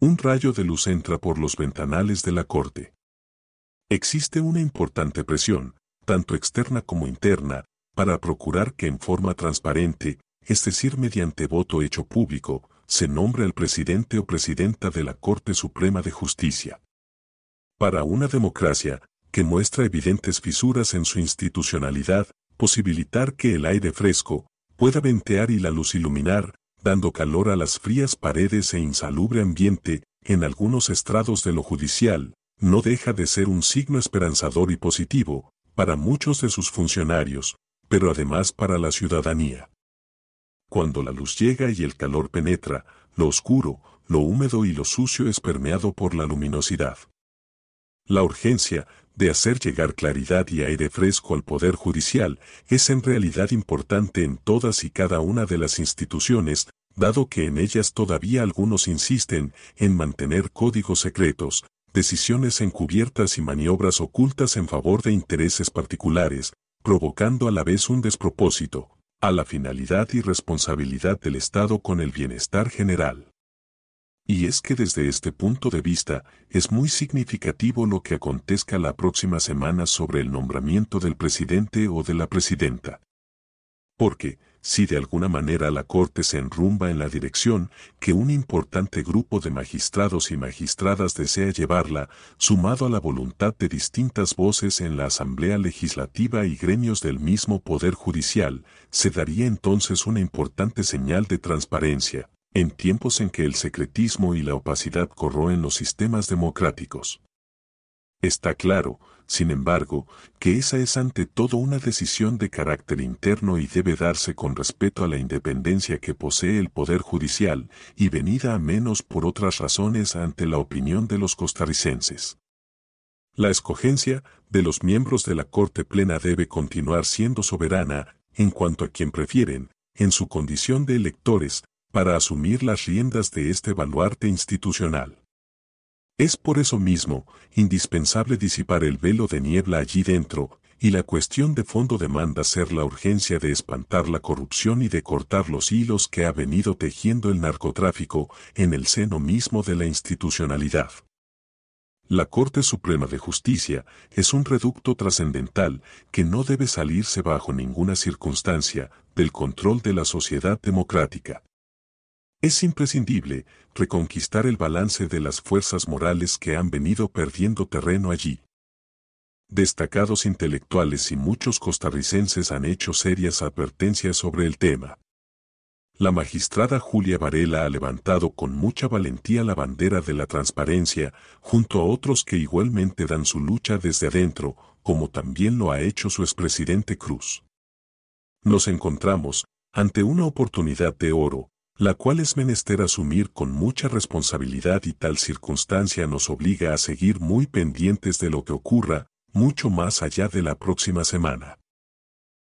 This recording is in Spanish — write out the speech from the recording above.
Un rayo de luz entra por los ventanales de la corte. Existe una importante presión, tanto externa como interna, para procurar que en forma transparente, es decir, mediante voto hecho público, se nombre al presidente o presidenta de la Corte Suprema de Justicia. Para una democracia, que muestra evidentes fisuras en su institucionalidad, posibilitar que el aire fresco pueda ventear y la luz iluminar, dando calor a las frías paredes e insalubre ambiente, en algunos estrados de lo judicial, no deja de ser un signo esperanzador y positivo, para muchos de sus funcionarios, pero además para la ciudadanía. Cuando la luz llega y el calor penetra, lo oscuro, lo húmedo y lo sucio es permeado por la luminosidad. La urgencia de hacer llegar claridad y aire fresco al Poder Judicial es en realidad importante en todas y cada una de las instituciones, dado que en ellas todavía algunos insisten en mantener códigos secretos, decisiones encubiertas y maniobras ocultas en favor de intereses particulares, provocando a la vez un despropósito, a la finalidad y responsabilidad del Estado con el bienestar general. Y es que desde este punto de vista es muy significativo lo que acontezca la próxima semana sobre el nombramiento del presidente o de la presidenta. Porque, si de alguna manera la Corte se enrumba en la dirección que un importante grupo de magistrados y magistradas desea llevarla, sumado a la voluntad de distintas voces en la Asamblea Legislativa y gremios del mismo Poder Judicial, se daría entonces una importante señal de transparencia, en tiempos en que el secretismo y la opacidad corroen los sistemas democráticos. Está claro, sin embargo, que esa es ante todo una decisión de carácter interno y debe darse con respeto a la independencia que posee el Poder Judicial y venida a menos por otras razones ante la opinión de los costarricenses. La escogencia de los miembros de la Corte Plena debe continuar siendo soberana en cuanto a quien prefieren, en su condición de electores, para asumir las riendas de este baluarte institucional. Es por eso mismo indispensable disipar el velo de niebla allí dentro, y la cuestión de fondo demanda ser la urgencia de espantar la corrupción y de cortar los hilos que ha venido tejiendo el narcotráfico en el seno mismo de la institucionalidad. La Corte Suprema de Justicia es un reducto trascendental que no debe salirse bajo ninguna circunstancia del control de la sociedad democrática. Es imprescindible reconquistar el balance de las fuerzas morales que han venido perdiendo terreno allí. Destacados intelectuales y muchos costarricenses han hecho serias advertencias sobre el tema. La magistrada Julia Varela ha levantado con mucha valentía la bandera de la transparencia, junto a otros que igualmente dan su lucha desde adentro, como también lo ha hecho su expresidente Cruz. Nos encontramos ante una oportunidad de oro, la cual es menester asumir con mucha responsabilidad y tal circunstancia nos obliga a seguir muy pendientes de lo que ocurra, mucho más allá de la próxima semana.